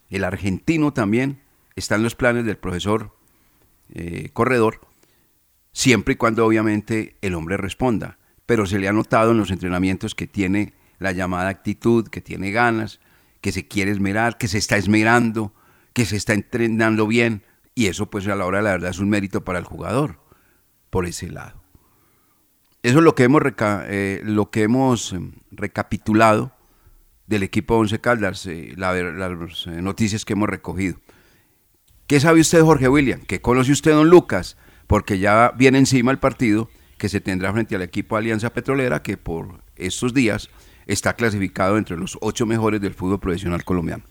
El argentino también está en los planes del profesor eh, Corredor, siempre y cuando obviamente el hombre responda. Pero se le ha notado en los entrenamientos que tiene la llamada actitud, que tiene ganas, que se quiere esmerar, que se está esmerando, que se está entrenando bien. Y eso pues a la hora de la verdad es un mérito para el jugador, por ese lado. Eso es lo que hemos, eh, lo que hemos em, recapitulado del equipo Once Caldas, eh, las noticias que hemos recogido. ¿Qué sabe usted, Jorge William? ¿Qué conoce usted, don Lucas? Porque ya viene encima el partido que se tendrá frente al equipo Alianza Petrolera, que por estos días está clasificado entre los ocho mejores del fútbol profesional colombiano.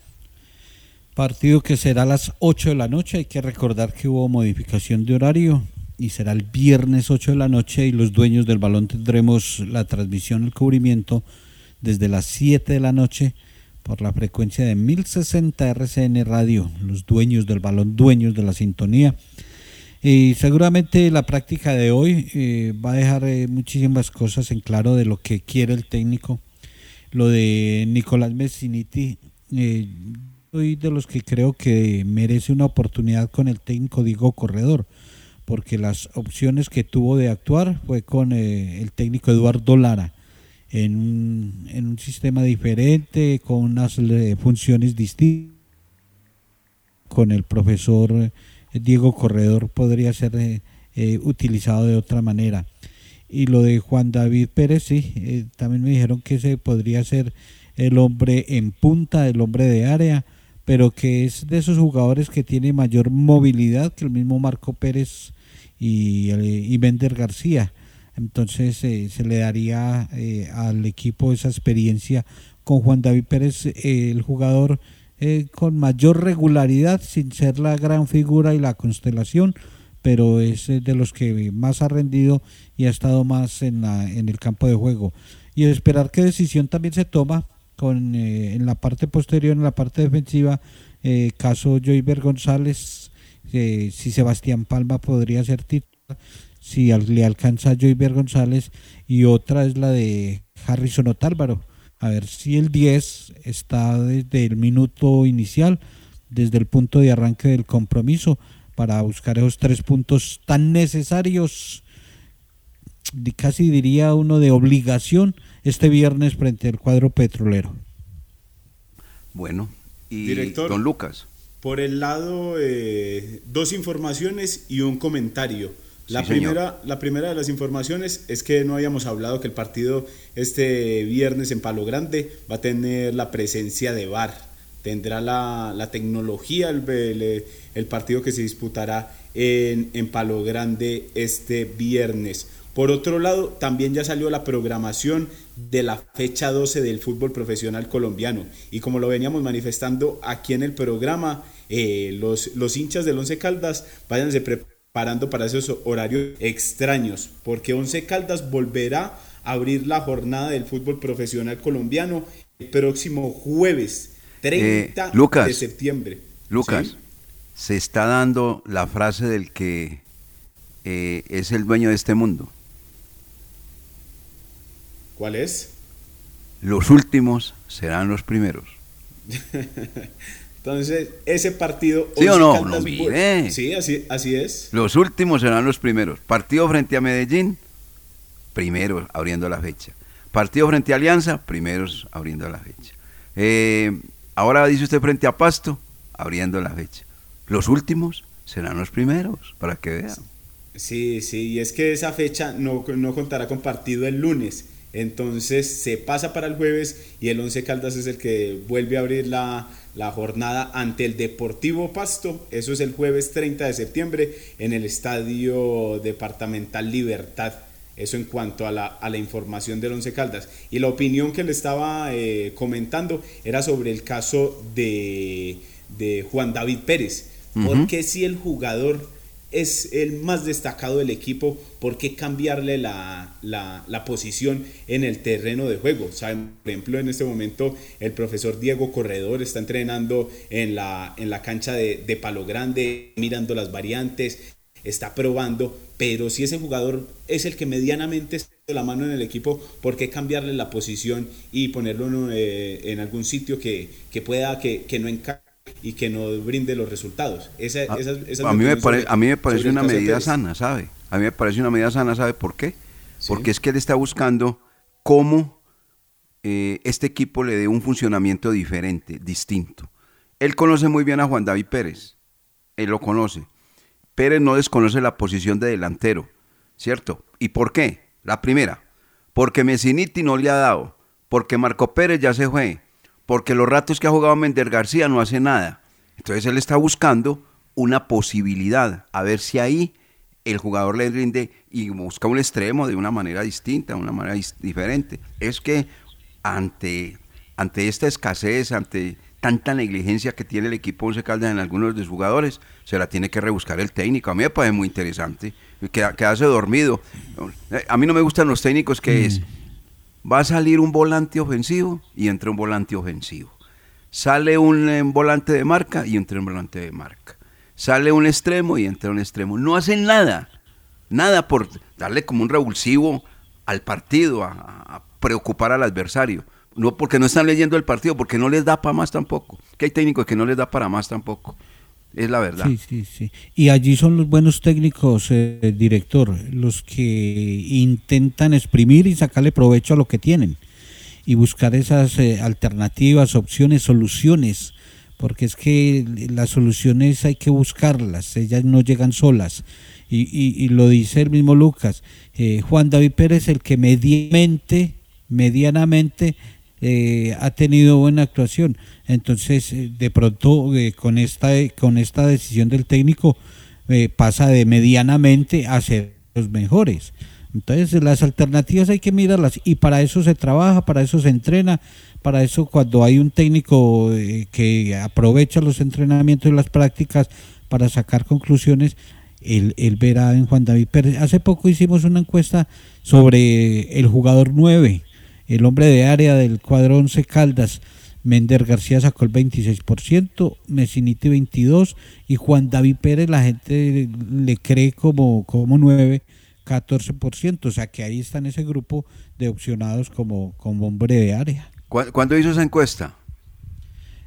Partido que será a las 8 de la noche. Hay que recordar que hubo modificación de horario y será el viernes 8 de la noche y los dueños del balón tendremos la transmisión, el cubrimiento desde las 7 de la noche por la frecuencia de 1060 RCN Radio, los dueños del balón, dueños de la sintonía. Y seguramente la práctica de hoy eh, va a dejar eh, muchísimas cosas en claro de lo que quiere el técnico. Lo de Nicolás Messiniti, eh, soy de los que creo que merece una oportunidad con el técnico Diego Corredor porque las opciones que tuvo de actuar fue con eh, el técnico Eduardo Lara en un, en un sistema diferente, con unas funciones distintas. Con el profesor Diego Corredor podría ser utilizado de otra manera. Y lo de Juan David Pérez, sí, también me dijeron que ese podría ser el hombre en punta, el hombre de área, pero que es de esos jugadores que tiene mayor movilidad que el mismo Marco Pérez y, y Bender García. Entonces eh, se le daría eh, al equipo esa experiencia con Juan David Pérez, eh, el jugador con mayor regularidad, sin ser la gran figura y la constelación, pero es de los que más ha rendido y ha estado más en, la, en el campo de juego. Y esperar qué decisión también se toma con en la parte posterior, en la parte defensiva, caso Joyver González si Sebastián Palma podría ser titular, si le alcanza González, y otra es la de Harrison Otálvaro. A ver si el 10 está desde el minuto inicial, desde el punto de arranque del compromiso, para buscar esos tres puntos tan necesarios, casi diría uno de obligación, este viernes frente al cuadro petrolero. Bueno, y don Lucas. Por el lado, eh, dos informaciones y un comentario. La, primera, la primera de las informaciones es que no habíamos hablado que el partido este viernes en Palo Grande va a tener la presencia de VAR. Tendrá la, tecnología el, el, partido que se disputará en, en Palo Grande este viernes. Por otro lado, también ya salió la programación de la fecha 12 del fútbol profesional colombiano. Y como lo veníamos manifestando aquí en el programa, eh, los, los hinchas del Once Caldas váyanse preparando para esos horarios extraños, porque Once Caldas volverá a abrir la jornada del fútbol profesional colombiano el próximo jueves 30 eh, de septiembre. Lucas, se está dando la frase del que eh, es el dueño de este mundo. ¿Cuál es? Los últimos serán los primeros. Entonces, ese partido... ¿Sí o no? sí, así, así es. Los últimos serán los primeros. Partido frente a Medellín, primeros abriendo la fecha. Partido frente a Alianza, primeros abriendo la fecha. Eh, ahora dice usted frente a Pasto, abriendo la fecha. Los últimos serán los primeros, para que vean. Sí, sí, y es que esa fecha no, no contará con partido el lunes entonces se pasa para el jueves y el Once Caldas es el que vuelve a abrir la, jornada ante el Deportivo Pasto. Eso es el jueves 30 de septiembre en el Estadio Departamental Libertad. Eso en cuanto a la, información del Once Caldas. Y la opinión que le estaba eh, comentando era sobre el caso de, Juan David Pérez. Porque si el jugador es el más destacado del equipo, ¿por qué cambiarle la, posición en el terreno de juego? ¿Saben? Por ejemplo, en este momento el profesor Diego Corredor está entrenando en la, en la cancha de, de Palo Grande, mirando las variantes, está probando, pero si ese jugador es el que medianamente está la mano en el equipo, ¿por qué cambiarle la posición y ponerlo en, eh, algún sitio que, pueda, que, que no encaje? Y que no brinde los resultados. Esa, ah, a, mí me a, mí me parece una medida sana, ¿sabe? A mí me parece una medida sana, ¿sabe por qué? Porque es que él está buscando cómo eh, este equipo le dé un funcionamiento diferente, distinto. Él conoce muy bien a Juan David Pérez, él lo conoce. Pérez no desconoce la posición de delantero, ¿cierto? ¿Y por qué? La primera, porque Messiniti no le ha dado, porque Marco Pérez ya se fue, porque los ratos que ha jugado Mender García no hace nada. Entonces él está buscando una posibilidad, a ver si ahí el jugador le rinde y busca un extremo de una manera distinta, de una manera diferente. Es que ante, ante esta escasez, ante tanta negligencia que tiene el equipo Once Caldas en algunos de sus jugadores, se la tiene que rebuscar el técnico. A mí me parece muy interesante, quedarse dormido. A mí no me gustan los técnicos que es, va a salir un volante ofensivo y entra un volante ofensivo. Sale un, eh, volante de marca y entra un volante de marca sale un extremo y entra un extremo. No hacen nada, nada por darle como un revulsivo al partido, a, preocupar al adversario. No porque no están leyendo el partido, porque no les da para más tampoco. Que hay técnicos que no les da para más tampoco. Es la verdad. Sí, sí, sí. Y allí son los buenos técnicos, eh, director, los que intentan exprimir y sacarle provecho a lo que tienen y buscar esas eh, alternativas, opciones, soluciones porque es que las soluciones hay que buscarlas, ellas no llegan solas. Y, lo dice el mismo Lucas, eh, Juan David Pérez, el que medianamente, medianamente eh, ha tenido buena actuación. Entonces, eh, de pronto, con, esta, con esta decisión del técnico, pasa de medianamente a ser los mejores. Entonces, las alternativas hay que mirarlas y para eso se trabaja, para eso se entrena para eso cuando hay un técnico eh, que aprovecha los entrenamientos y las prácticas para sacar conclusiones, él, verá en Juan David Pérez. Hace poco hicimos una encuesta sobre el jugador 9, el hombre de área del cuadro 11 Caldas. Mender García sacó el 26%, Messiniti 22% y Juan David Pérez la gente le cree como, como 9, 14%. O sea que ahí está en ese grupo de opcionados como, como hombre de área. ¿Cuándo hizo esa encuesta?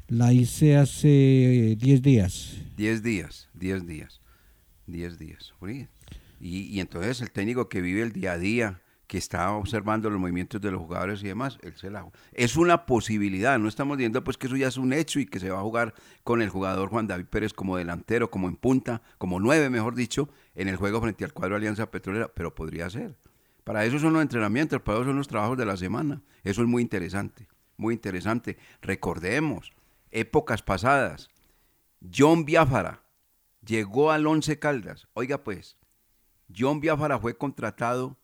La hice hace 10 días. 10 días, 10 días, 10 días. Y, y, entonces el técnico que vive el día a día, que está observando los movimientos de los jugadores y demás, él se la Es una posibilidad, no estamos diciendo pues que eso ya es un hecho y que se va a jugar con el jugador Juan David Pérez como delantero, como en punta, como nueve, mejor dicho, en el juego frente al cuadro Alianza Petrolera, pero podría ser. Para eso son los entrenamientos, para eso son los trabajos de la semana. Eso es muy interesante muy interesante. Recordemos, épocas pasadas, John Biafara llegó al Once Caldas. Oiga pues, John Biafara fue contratado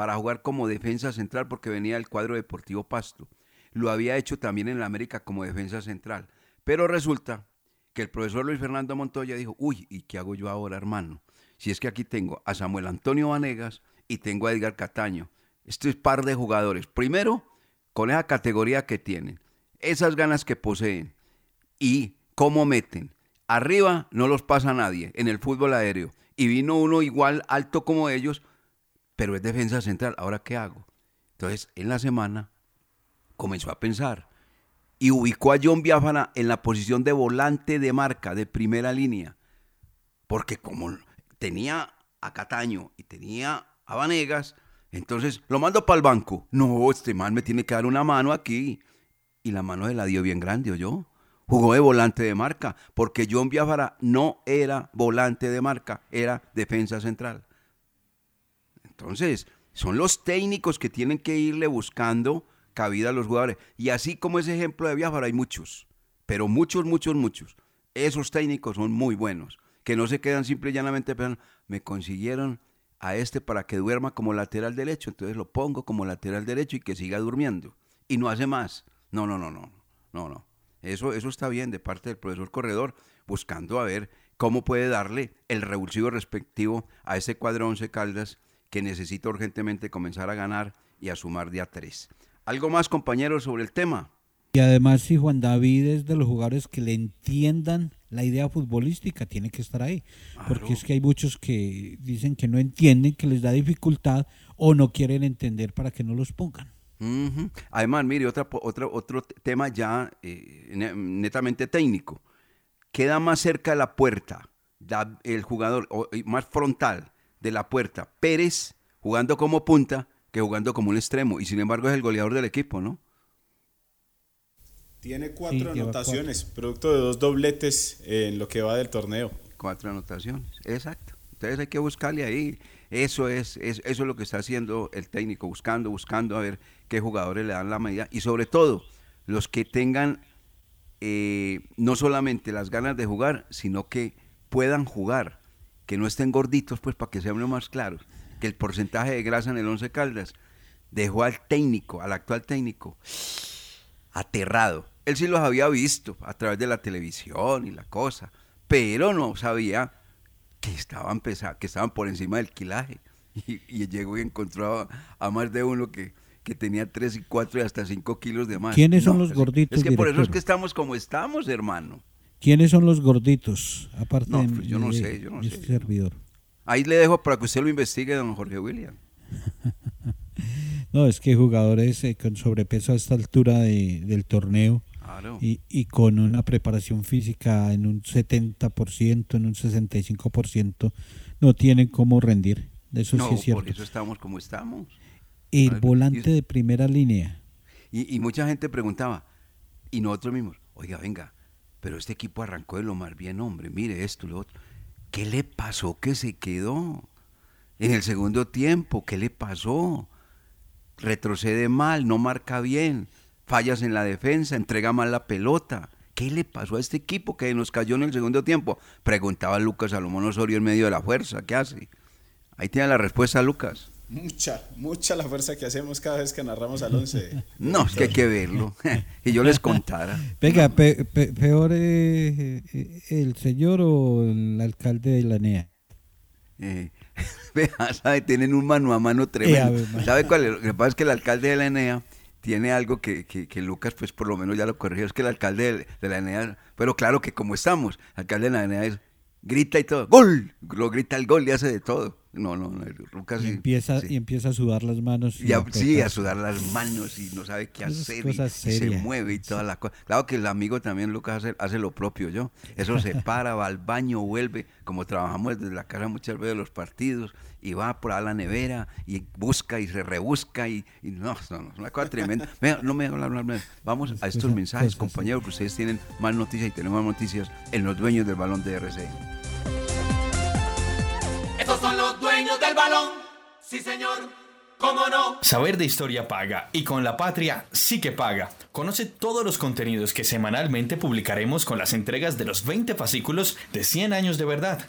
para jugar como defensa central porque venía del cuadro deportivo Pasto. Lo había hecho también en la América como defensa central. Pero resulta que el profesor Luis Fernando Montoya dijo, uy, ¿y qué hago yo ahora, hermano? Si es que aquí tengo a Samuel Antonio Vanegas y tengo a Edgar Cataño. Esto es par de jugadores. Primero, con esa categoría que tienen, esas ganas que poseen y cómo meten. Arriba no los pasa nadie en el fútbol aéreo. Y vino uno igual alto como ellos, pero es defensa central. ¿Ahora qué hago? Entonces, en la semana comenzó a pensar y ubicó a John Biafana en la posición de volante de marca, de primera línea. Porque como tenía a Cataño y tenía a Vanegas, entonces, lo mando para el banco. No, este man me tiene que dar una mano aquí. Y la mano de la dio bien grande, yo. Jugó de volante de marca, porque John Biafara no era volante de marca, era defensa central. Entonces, son los técnicos que tienen que irle buscando cabida a los jugadores. Y así como ese ejemplo de Biafara hay muchos, pero muchos, muchos, muchos. Esos técnicos son muy buenos, que no se quedan simple y llanamente pensando, me consiguieron a este para que duerma como lateral derecho, entonces lo pongo como lateral derecho y que siga durmiendo. Y no hace más. No, no, no, no, no, no. Eso, eso está bien de parte del profesor Corredor, buscando a ver cómo puede darle el revulsivo respectivo a ese cuadro 11 Caldas que necesita urgentemente comenzar a ganar y a sumar día 3. ¿Algo más, compañeros, sobre el tema? Y además, si Juan David es de los jugadores que le entiendan la idea futbolística, tiene que estar ahí. Porque es que hay muchos que dicen que no entienden, que les da dificultad o no quieren entender para que no los pongan. Además, mire, otra, otro tema ya eh, netamente técnico. Queda más cerca de la puerta, el jugador más frontal de la puerta, Pérez, jugando como punta, que jugando como un extremo. Y sin embargo es el goleador del equipo, ¿no? Tiene cuatro anotaciones, producto de dos dobletes en lo que va del torneo. Cuatro anotaciones, exacto. Ustedes hay que buscarle ahí. Eso es, es, eso es lo que está haciendo el técnico, buscando, buscando a ver qué jugadores le dan la medida. Y sobre todo, los que tengan eh, no solamente las ganas de jugar, sino que puedan jugar, que no estén gorditos, pues para que sea uno más claro, que el porcentaje de grasa en el Once Caldas dejó al técnico, al actual técnico, aterrado. Él sí los había visto a través de la televisión y la cosa, pero no sabía que estaban pesados, que estaban por encima del quilaje. Y, llegó y encontró a, más de uno que, que, tenía 3 y 4 y hasta 5 kilos de más. ¿Quiénes son los gorditos? Es que por eso es que estamos como estamos, hermano. ¿Quiénes son los gorditos? Aparte no, pues yo no sé, yo no este servidor. Ahí le dejo para que usted lo investigue, don Jorge William. no, es que jugadores eh, con sobrepeso a esta altura de, del torneo y, y, con una preparación física en un 70%, en un 65%, no tienen cómo rendir. Eso sí es cierto. Por eso estamos como estamos. El volante de primera línea. Y, y, mucha gente preguntaba, y nosotros mismos, oiga, venga, pero este equipo arrancó de lo más bien, hombre, mire esto, lo otro. ¿Qué le pasó que se quedó? En el segundo tiempo, ¿qué le pasó? Retrocede mal, no marca bien, fallas en la defensa, entrega mal la pelota. ¿Qué le pasó a este equipo que nos cayó en el segundo tiempo? Preguntaba Lucas Salomón Osorio en medio de la fuerza. ¿Qué hace? Ahí tiene la respuesta, Lucas. Mucha, mucha la fuerza que hacemos cada vez que narramos al 11. no, es que hay que verlo. y yo les contara. Venga, peor eh, eh, el señor o el alcalde de la NEA. Eh, ¿sabe? Tienen un mano a mano tremendo. ¿Sabe cuál es? Lo que pasa es que el alcalde de la ENEA tiene algo que, que, Lucas, pues por lo menos ya lo corrigió, es que el alcalde de, la ENEA, pero claro que como estamos, el alcalde de la ENEA es, grita y todo, ¡gol! Lo grita el gol y hace de todo. No, no, no Lucas y empieza, y empieza a sudar las manos. Y sí, a sudar las manos y no sabe qué hacer y, se mueve y toda la cosa. Claro que el amigo también, Lucas, hace, hace, lo propio yo. Eso se para, va al baño, vuelve, como trabajamos desde la casa muchas veces los partidos, y va por a la nevera y busca y se rebusca y, no, no, es una cosa tremenda. no me hablar, hablar, Vamos a estos mensajes, compañeros, que ustedes tienen más noticias y tenemos más noticias en los dueños del balón de RCN. Sí, señor. ¿Cómo no? Saber de historia paga y con la patria sí que paga. Conoce todos los contenidos que semanalmente publicaremos con las entregas de los 20 fascículos de 100 años de verdad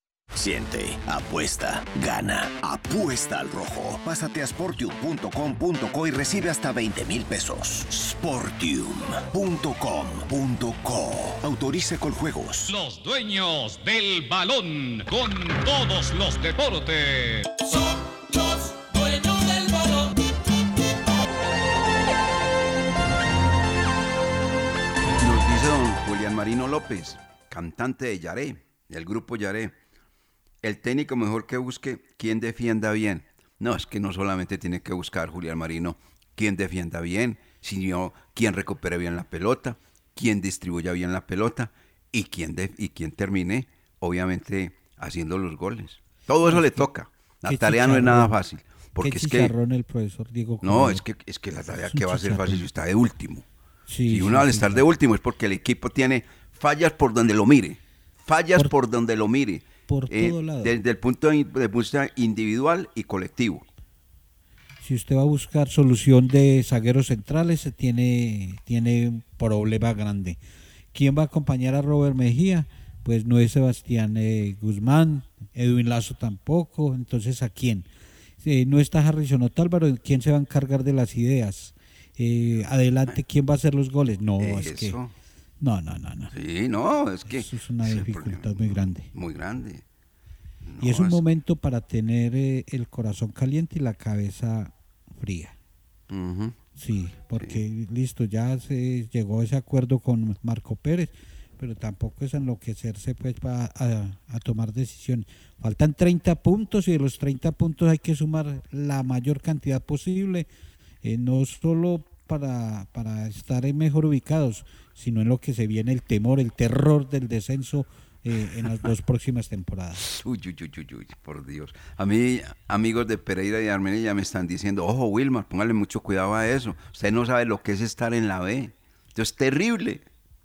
Siente, apuesta, gana, apuesta al rojo. Pásate a sportium.com.co y recibe hasta 20 mil pesos. Sportium.com.co Autorice con juegos. Los dueños del balón con todos los deportes. Son los dueños del balón. Nos dice don Julián Marino López, cantante de Yaré, del grupo Yaré el técnico mejor que busque quien defienda bien. No, es que no solamente tiene que buscar Julián Marino quien defienda bien, sino quien recupere bien la pelota, quien distribuya bien la pelota y quien, y quien termine, obviamente, haciendo los goles. Todo eso le toca. La tarea no es nada fácil. Porque es que, el profesor Diego no, es que, es que la tarea que va a ser fácil si está de último. si uno al estar de último es porque el equipo tiene fallas por donde lo mire. Fallas por donde lo mire por eh, todo lado. Desde el punto de, vista individual y colectivo. Si usted va a buscar solución de zagueros centrales, tiene, tiene un problema grande. ¿Quién va a acompañar a Robert Mejía? Pues no es Sebastián eh, Guzmán, Edwin Lazo tampoco, entonces ¿a quién? Eh, no está Harrison Otálvaro, ¿quién se va a encargar de las ideas? adelante, ¿quién va a hacer los goles? No, es que no, no, no, no. Sí, no, es que... Eso es una dificultad muy grande. Muy grande. y es un momento para tener eh, el corazón caliente y la cabeza fría. Sí, porque listo, ya se llegó a ese acuerdo con Marco Pérez, pero tampoco es enloquecerse pues para a, tomar decisiones. Faltan 30 puntos y de los 30 puntos hay que sumar la mayor cantidad posible eh, no solo para, para estar mejor ubicados, sino en lo que se viene el temor, el terror del descenso eh, en las dos próximas temporadas. Uy, uy, uy, uy, uy, por Dios. A mí, amigos de Pereira y Armenia ya me están diciendo, ojo, Wilmar, póngale mucho cuidado a eso. Usted no sabe lo que es estar en la B. Esto es terrible,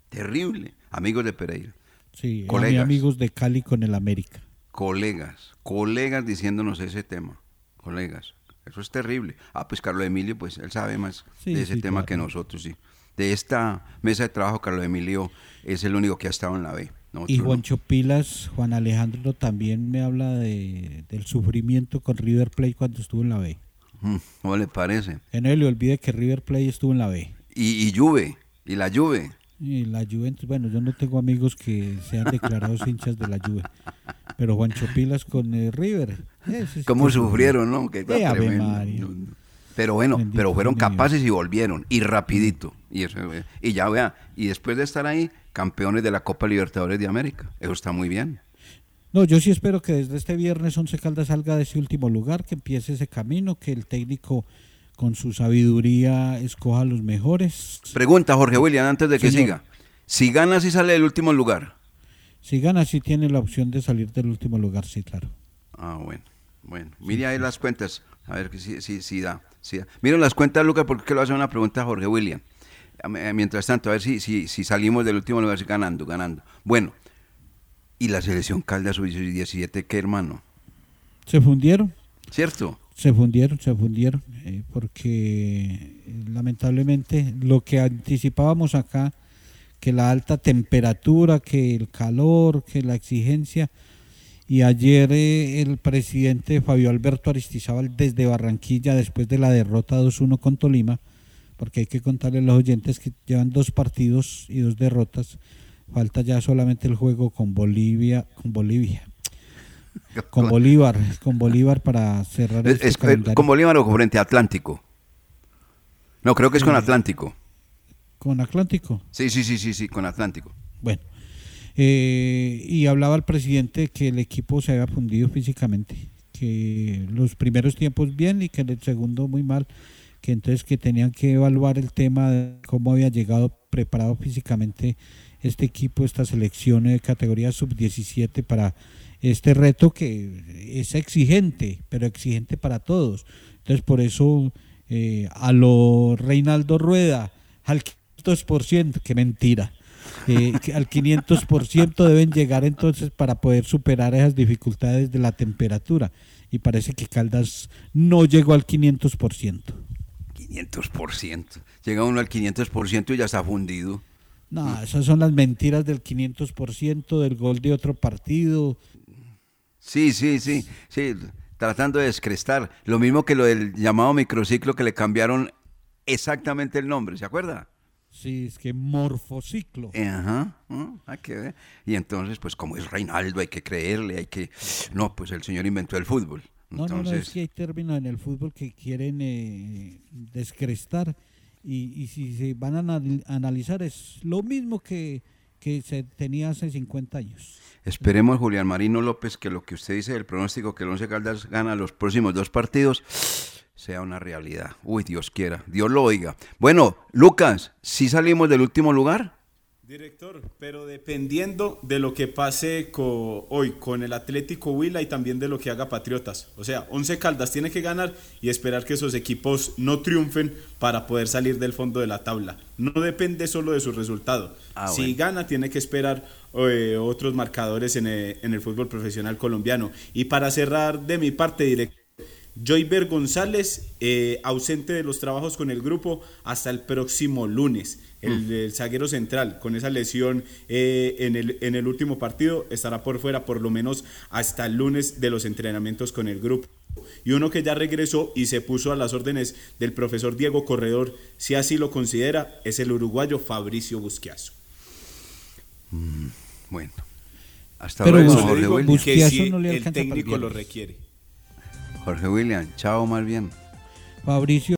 terrible. Amigos de Pereira. Sí, colegas, amigos de Cali con el América. colegas, colegas diciéndonos ese tema. Colegas, eso es terrible. Ah, pues Carlos Emilio, pues él sabe más Sí, de ese sí, tema claro. que nosotros, sí. De esta mesa de trabajo, Carlos Emilio es el único que ha estado en la B. Nosotros Y no. Juancho Pilas, Juan Alejandro también me habla de, del sufrimiento con River Plate cuando estuvo en la B. Mm, ¿Cómo le parece? Que no le olvide que River Plate estuvo en la B. Y, y Juve, y la Juve. Y la Juventus, bueno, yo no tengo amigos que sean declarados hinchas de la Juve. Pero Juancho Pilas con eh, River. sí ¿Cómo sufrieron, no? Que Eh. Pero bueno, Bendito pero fueron capaces y volvieron, y rapidito. Y, eso, eh, y ya vea, y después de estar ahí, campeones de la Copa Libertadores de América. Eso está muy bien. No, yo sí espero que desde este viernes Once Caldas salga de ese último lugar, que empiece ese camino, que el técnico con su sabiduría escoja los mejores. Pregunta, Jorge William, antes de que Señor. siga. Si gana, si sale del último lugar. Si gana, sí tiene la opción de salir del último lugar, sí, claro. Ah, bueno. Bueno, mire ahí las cuentas, a ver si, si, si da. Si da. Miren las cuentas, Lucas, porque a hacer una pregunta a Jorge William. Mientras tanto, a ver si, si, si salimos del último lugar si ganando, ganando. Bueno, ¿y la selección Caldas sub-17 qué, hermano? Se fundieron. ¿Cierto? Se fundieron, se fundieron, eh, porque eh, lamentablemente lo que anticipábamos acá, que la alta temperatura, que el calor, que la exigencia, y ayer eh, el presidente Fabio Alberto Aristizábal desde Barranquilla, después de la derrota 2-1 con Tolima, porque hay que contarle a los oyentes que llevan dos partidos y dos derrotas, falta ya solamente el juego con Bolivia, con Bolivia, con Bolívar, con Bolívar para cerrar Es, este es- calendario. con Bolívar o con frente a Atlántico. No, creo que es con Sí. Atlántico. con Atlántico. Sí, sí, sí, sí, sí, con Atlántico. Bueno, eh, y hablaba el presidente que el equipo se había fundido físicamente, que los primeros tiempos bien y que en el segundo muy mal, que entonces que tenían que evaluar el tema de cómo había llegado preparado físicamente este equipo, esta selección de categoría sub-17 para este reto que es exigente, pero exigente para todos. Entonces por eso eh, a lo Reinaldo Rueda, al 500%, que mentira. eh, que al 500% deben llegar entonces para poder superar esas dificultades de la temperatura. Y parece que Caldas no llegó al 500%. 500%. Llega uno al 500% y ya está fundido. No, esas son las mentiras del 500% del gol de otro partido. Sí, sí, sí, sí, tratando de descrestar. Lo mismo que lo del llamado microciclo que le cambiaron exactamente el nombre, ¿se acuerda? Sí, es que morfociclo. Ajá, ¿no? hay que ver. Y entonces, pues como es Reinaldo, hay que creerle, hay que... No, pues el señor inventó el fútbol. No, no, no, es Entonces, que hay términos en el fútbol que quieren eh, descrestar y, y si se van a anal- analizar es lo mismo que, que se tenía hace 50 años. Esperemos, Julián Marino López, que lo que usted dice del pronóstico que el Once Caldas gana los próximos dos partidos sea una realidad. Uy, Dios quiera, Dios lo oiga. Bueno, Lucas, ¿sí salimos del último lugar? Director, pero dependiendo de lo que pase hoy con el Atlético Huila y también de lo que haga Patriotas. O sea, Once Caldas tiene que ganar y esperar que esos equipos no triunfen para poder salir del fondo de la tabla. No depende solo de su resultado. Ah, si gana, tiene que esperar eh, otros marcadores en el, en el fútbol profesional colombiano. Y para cerrar de mi parte, director. Joyver González, eh, ausente de los trabajos con el grupo hasta el próximo lunes. El, el zaguero central, con esa lesión eh, en, el, en el último partido, estará por fuera por lo menos hasta el lunes de los entrenamientos con el grupo. Y uno que ya regresó y se puso a las órdenes del profesor Diego Corredor, si así lo considera, es el uruguayo Fabricio Busquiazo. Bueno, hasta Pero luego, Jorge digo William. que Busquiazo si no le el técnico lo requiere. Jorge William, chao más bien. Fabricio